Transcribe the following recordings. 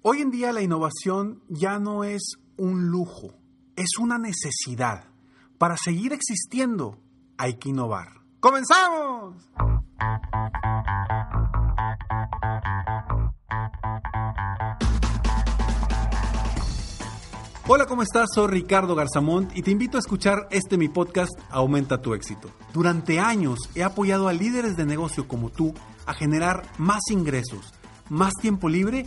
Hoy en día la innovación ya no es un lujo, es una necesidad. Para seguir existiendo hay que innovar. ¡Comenzamos! Hola, ¿cómo estás? Soy Ricardo Garzamont y te invito a escuchar este mi podcast Aumenta tu éxito. Durante años he apoyado a líderes de negocio como tú a generar más ingresos, más tiempo libre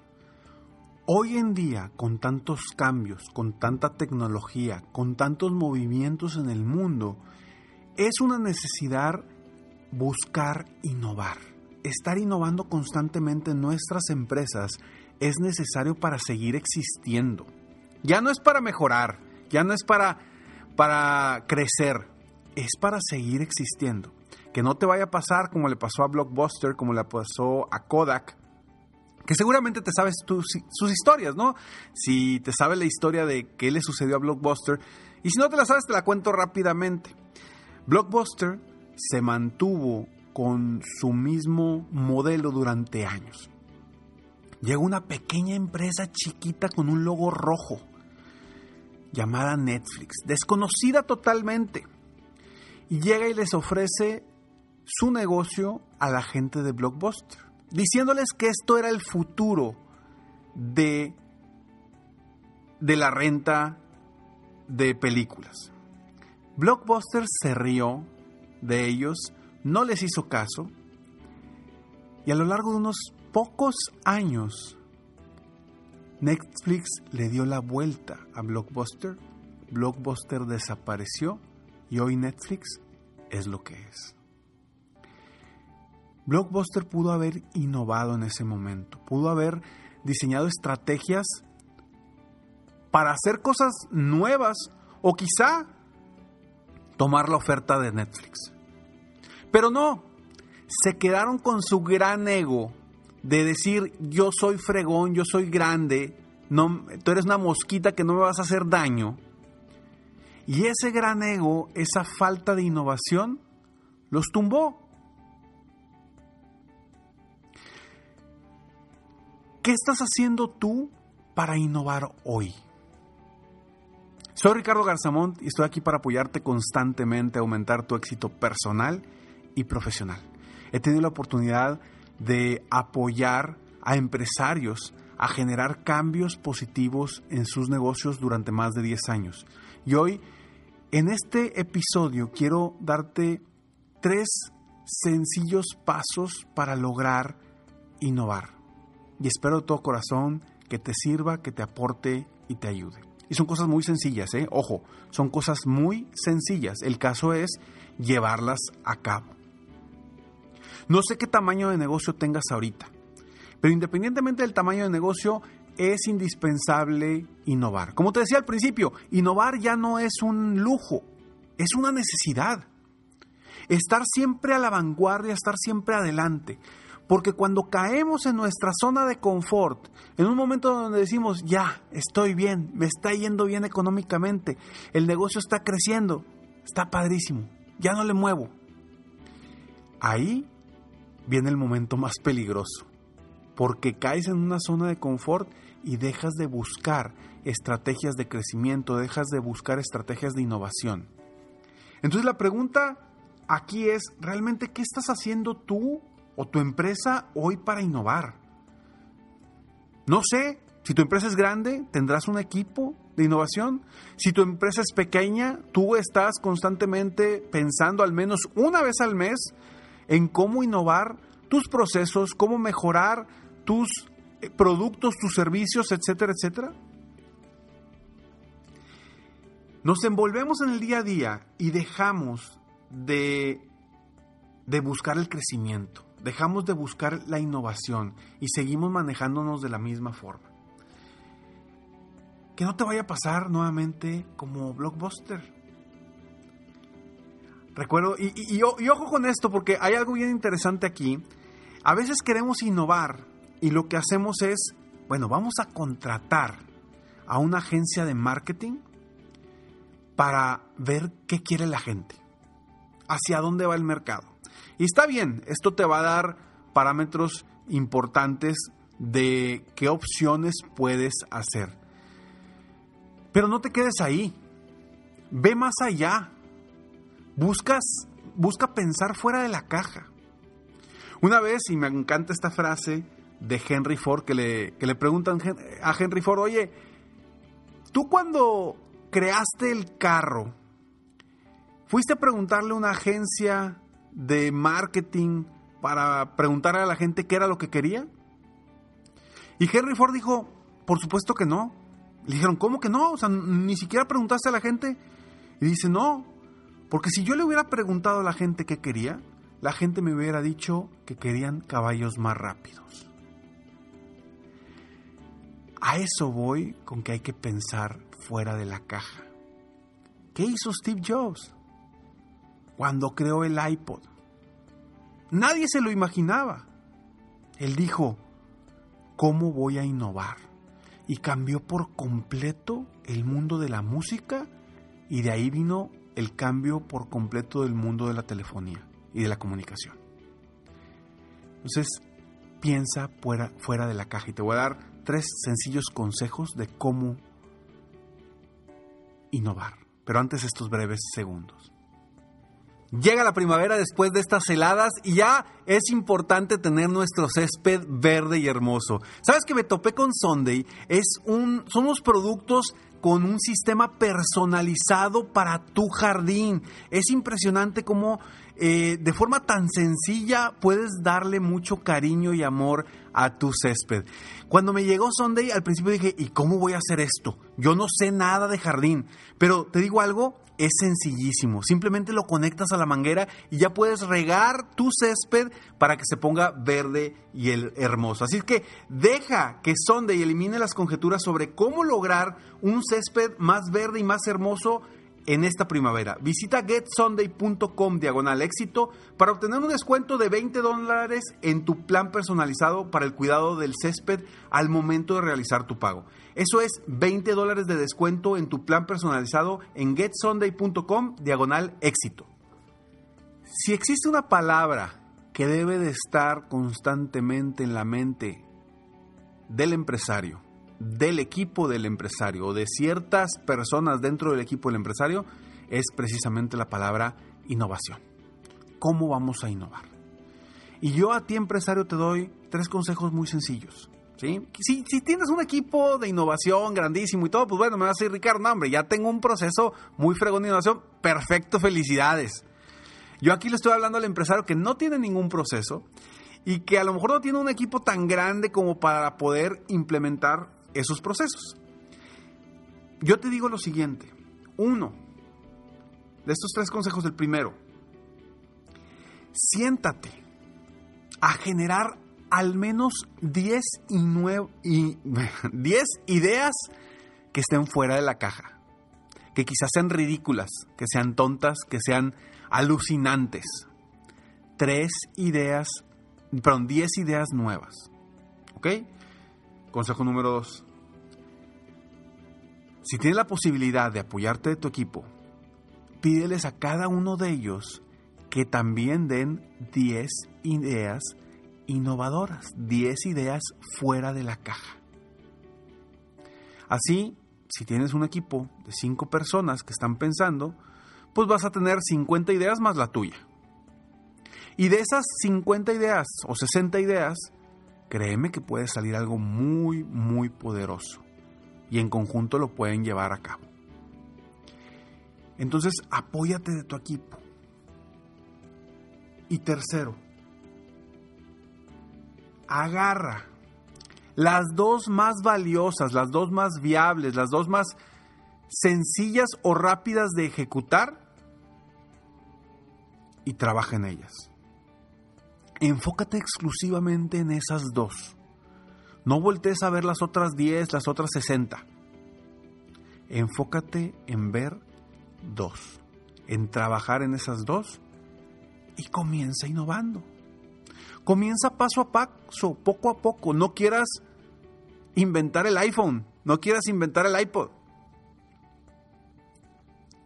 Hoy en día, con tantos cambios, con tanta tecnología, con tantos movimientos en el mundo, es una necesidad buscar innovar. Estar innovando constantemente en nuestras empresas es necesario para seguir existiendo. Ya no es para mejorar, ya no es para, para crecer, es para seguir existiendo. Que no te vaya a pasar como le pasó a Blockbuster, como le pasó a Kodak, que seguramente te sabes sus historias, ¿no? Si te sabes la historia de qué le sucedió a Blockbuster, y si no te la sabes, te la cuento rápidamente. Blockbuster se mantuvo con su mismo modelo durante años. Llegó una pequeña empresa chiquita con un logo rojo, llamada Netflix, desconocida totalmente, y llega y les ofrece su negocio a la gente de Blockbuster diciéndoles que esto era el futuro de, de la renta de películas. Blockbuster se rió de ellos, no les hizo caso, y a lo largo de unos pocos años, Netflix le dio la vuelta a Blockbuster, Blockbuster desapareció y hoy Netflix es lo que es. Blockbuster pudo haber innovado en ese momento, pudo haber diseñado estrategias para hacer cosas nuevas o quizá tomar la oferta de Netflix. Pero no, se quedaron con su gran ego de decir yo soy fregón, yo soy grande, tú eres una mosquita que no me vas a hacer daño. Y ese gran ego, esa falta de innovación, los tumbó. ¿Qué estás haciendo tú para innovar hoy? Soy Ricardo Garzamont y estoy aquí para apoyarte constantemente a aumentar tu éxito personal y profesional. He tenido la oportunidad de apoyar a empresarios a generar cambios positivos en sus negocios durante más de 10 años. Y hoy, en este episodio, quiero darte tres sencillos pasos para lograr innovar y espero de todo corazón que te sirva, que te aporte y te ayude. Y son cosas muy sencillas, ¿eh? Ojo, son cosas muy sencillas. El caso es llevarlas a cabo. No sé qué tamaño de negocio tengas ahorita, pero independientemente del tamaño de negocio, es indispensable innovar. Como te decía al principio, innovar ya no es un lujo, es una necesidad. Estar siempre a la vanguardia, estar siempre adelante Porque cuando caemos en nuestra zona de confort, en un momento donde decimos, ya, estoy bien, me está yendo bien económicamente, el negocio está creciendo, está padrísimo, ya no le muevo. Ahí viene el momento más peligroso, porque caes en una zona de confort y dejas de buscar estrategias de crecimiento, dejas de buscar estrategias de innovación. Entonces la pregunta aquí es, ¿realmente qué estás haciendo tú o tu empresa hoy para innovar? No sé, si tu empresa es grande, tendrás un equipo de innovación. Si tu empresa es pequeña, tú estás constantemente pensando al menos una vez al mes en cómo innovar tus procesos, cómo mejorar tus eh, productos, tus servicios, etcétera, etcétera. Nos envolvemos en el día a día y dejamos de, de buscar el crecimiento, dejamos de buscar la innovación y seguimos manejándonos de la misma forma. Que no te vaya a pasar nuevamente como blockbuster. Recuerdo, y, ojo con esto porque hay algo bien interesante aquí. A veces queremos innovar y lo que hacemos es, bueno, vamos a contratar a una agencia de marketing para ver qué quiere la gente, hacia dónde va el mercado. Y está bien, esto te va a dar parámetros importantes de qué opciones puedes hacer. Pero no te quedes ahí. Ve más allá. Busca pensar fuera de la caja. Una vez, y me encanta esta frase de Henry Ford, que le, que le preguntan a Henry Ford, oye, tú cuando creaste el carro, fuiste a preguntarle a una agencia de marketing para preguntarle a la gente qué era lo que quería? Y Henry Ford dijo, por supuesto que no. Le dijeron, ¿cómo que no? O sea, ni siquiera preguntaste a la gente. Y dice, no, porque si yo le hubiera preguntado a la gente qué quería, la gente me hubiera dicho que querían caballos más rápidos. A eso voy con que hay que pensar fuera de la caja. ¿Qué hizo Steve Jobs cuando creó el iPod? Nadie se lo imaginaba. Él dijo, ¿cómo voy a innovar? Y cambió por completo el mundo de la música y de ahí vino el cambio por completo del mundo de la telefonía y de la comunicación. Entonces, piensa fuera, de la caja y te voy a dar tres sencillos consejos de cómo innovar. Pero antes estos breves segundos. Llega la primavera después de estas heladas y ya es importante tener nuestro césped verde y hermoso. ¿Sabes que me topé con Sunday? Es un, son unos productos con un sistema personalizado para tu jardín. Es impresionante cómo eh, de forma tan sencilla puedes darle mucho cariño y amor a tu césped. Cuando me llegó Sunday, al principio dije, ¿y cómo voy a hacer esto? Yo no sé nada de jardín, pero te digo algo, es sencillísimo. Simplemente lo conectas a la manguera y ya puedes regar tu césped para que se ponga verde y el hermoso. Así que deja que Sunday elimine las conjeturas sobre cómo lograr un césped más verde y más hermoso en esta primavera. Visita getsunday.com diagonal éxito para obtener un descuento de 20 dólares en tu plan personalizado para el cuidado del césped al momento de realizar tu pago. Eso es 20 dólares de descuento en tu plan personalizado en getsunday.com diagonal éxito. Si existe una palabra que debe de estar constantemente en la mente del empresario, del equipo del empresario o de ciertas personas dentro del equipo del empresario es precisamente la palabra innovación. ¿Cómo vamos a innovar? Y yo a ti empresario te doy tres consejos muy sencillos. ¿Sí? Si, tienes un equipo de innovación grandísimo y todo, pues bueno, me vas a decir, Ricardo, no, hombre, ya tengo un proceso muy fregón de innovación. Perfecto, felicidades. Yo aquí le estoy hablando al empresario que no tiene ningún proceso y que a lo mejor no tiene un equipo tan grande como para poder implementar esos procesos. Yo te digo lo siguiente. Uno, de estos tres consejos, el primero, siéntate a generar al menos 10 y 10 ideas que estén fuera de la caja, que quizás sean ridículas, que sean tontas, que sean alucinantes. Tres ideas perdón, 10 ideas nuevas. ¿Ok? Consejo número 2. Si tienes la posibilidad de apoyarte de tu equipo, pídeles a cada uno de ellos que también den 10 ideas innovadoras, 10 ideas fuera de la caja. Así, si tienes un equipo de 5 personas que están pensando, pues vas a tener 50 ideas más la tuya. Y de esas 50 ideas o 60 ideas, créeme que puede salir algo muy, muy poderoso. Y en conjunto lo pueden llevar a cabo. Entonces, apóyate de tu equipo. Y tercero, agarra las dos más valiosas, las dos más viables, las dos más sencillas o rápidas de ejecutar y trabaja en ellas. Enfócate exclusivamente en esas dos. No voltees a ver las otras 10, las otras 60. Enfócate en ver dos, en trabajar en esas dos y comienza innovando. Comienza paso a paso, poco a poco. No quieras inventar el iPhone, no quieras inventar el iPod.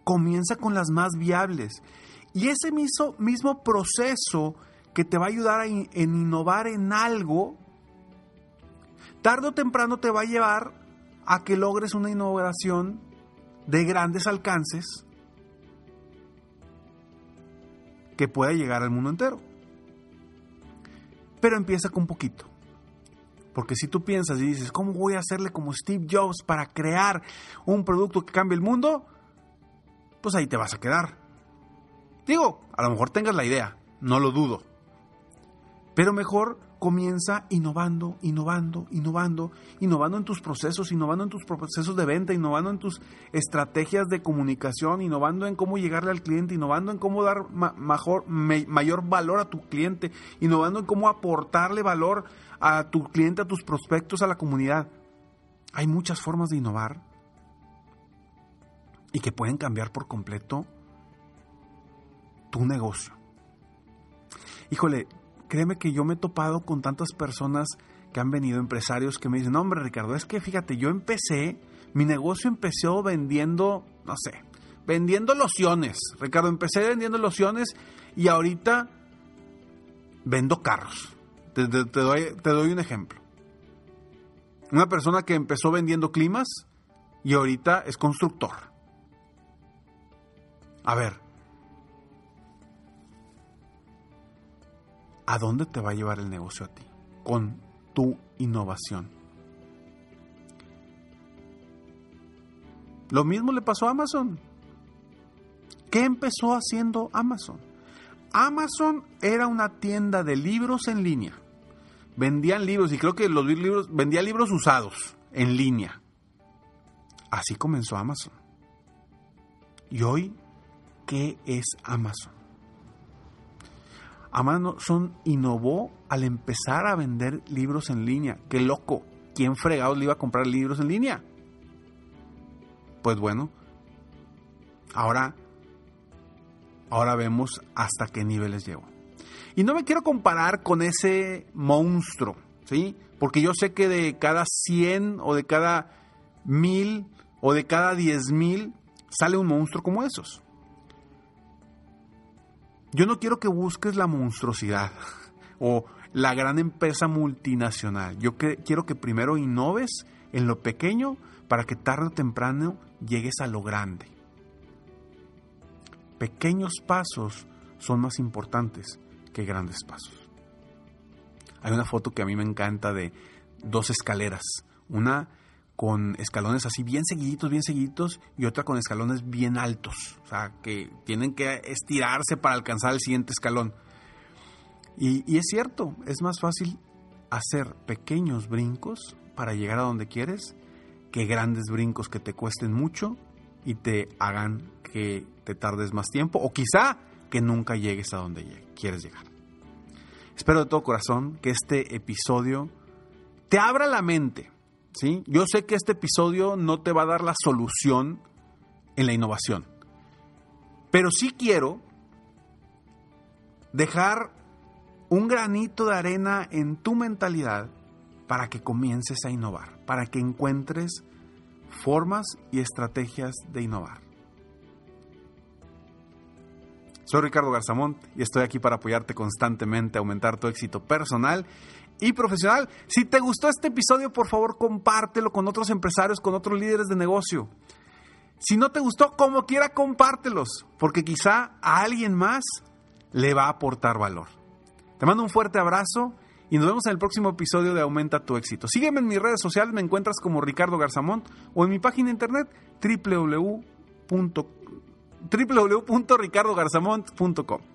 Comienza con las más viables. Y ese mismo, proceso que te va a ayudar a innovar en algo, tarde o temprano te va a llevar a que logres una innovación de grandes alcances que pueda llegar al mundo entero. Pero empieza con poquito. Porque si tú piensas y dices, ¿cómo voy a hacerle como Steve Jobs para crear un producto que cambie el mundo? Pues ahí te vas a quedar. Digo, a lo mejor tengas la idea, no lo dudo. Pero mejor comienza innovando, innovando, innovando, innovando en tus procesos, innovando en tus procesos de venta, innovando en tus estrategias de comunicación, innovando en cómo llegarle al cliente, innovando en cómo dar mejor, mayor valor a tu cliente, innovando en cómo aportarle valor a tu cliente, a tus prospectos, a la comunidad. Hay muchas formas de innovar y que pueden cambiar por completo tu negocio. Híjole, créeme que yo me he topado con tantas personas que han venido, empresarios que me dicen, no, hombre Ricardo, es que fíjate, yo empecé, mi negocio empezó vendiendo, no sé, vendiendo lociones. Ricardo, empecé vendiendo lociones y ahorita vendo carros. Te, doy, te doy un ejemplo. Una persona que empezó vendiendo climas y ahorita es constructor. A ver, ¿a dónde te va a llevar el negocio a ti? Con tu innovación. Lo mismo le pasó a Amazon. ¿Qué empezó haciendo Amazon? Amazon era una tienda de libros en línea. Vendían libros y creo que los libros vendía libros usados en línea. Así comenzó Amazon. Y hoy, ¿qué es Amazon? Amazon innovó al empezar a vender libros en línea. ¡Qué loco! ¿Quién fregado le iba a comprar libros en línea? Pues bueno, ahora, ahora vemos hasta qué niveles llegó. Y no me quiero comparar con ese monstruo, ¿sí? Porque yo sé que de cada 100 o de cada 1000 o de cada 10.000 sale un monstruo como esos. Yo no quiero que busques la monstruosidad o la gran empresa multinacional. Yo quiero que primero innoves en lo pequeño para que tarde o temprano llegues a lo grande. Pequeños pasos son más importantes que grandes pasos. Hay una foto que a mí me encanta de dos escaleras. Una con escalones así bien seguiditos, bien seguiditos, y otra con escalones bien altos, o sea, que tienen que estirarse para alcanzar el siguiente escalón. Y, es cierto, es más fácil hacer pequeños brincos para llegar a donde quieres que grandes brincos que te cuesten mucho y te hagan que te tardes más tiempo o quizá que nunca llegues a donde quieres llegar. Espero de todo corazón que este episodio te abra la mente ¿sí? Yo sé que este episodio no te va a dar la solución en la innovación, pero sí quiero dejar un granito de arena en tu mentalidad para que comiences a innovar, para que encuentres formas y estrategias de innovar. Soy Ricardo Garzamont y estoy aquí para apoyarte constantemente a aumentar tu éxito personal y profesional. Si te gustó este episodio, por favor, compártelo con otros empresarios, con otros líderes de negocio. Si no te gustó, como quiera, compártelos, porque quizá a alguien más le va a aportar valor. Te mando un fuerte abrazo y nos vemos en el próximo episodio de Aumenta tu éxito. Sígueme en mis redes sociales, me encuentras como Ricardo Garzamont o en mi página de internet www.ricardogarzamont.com.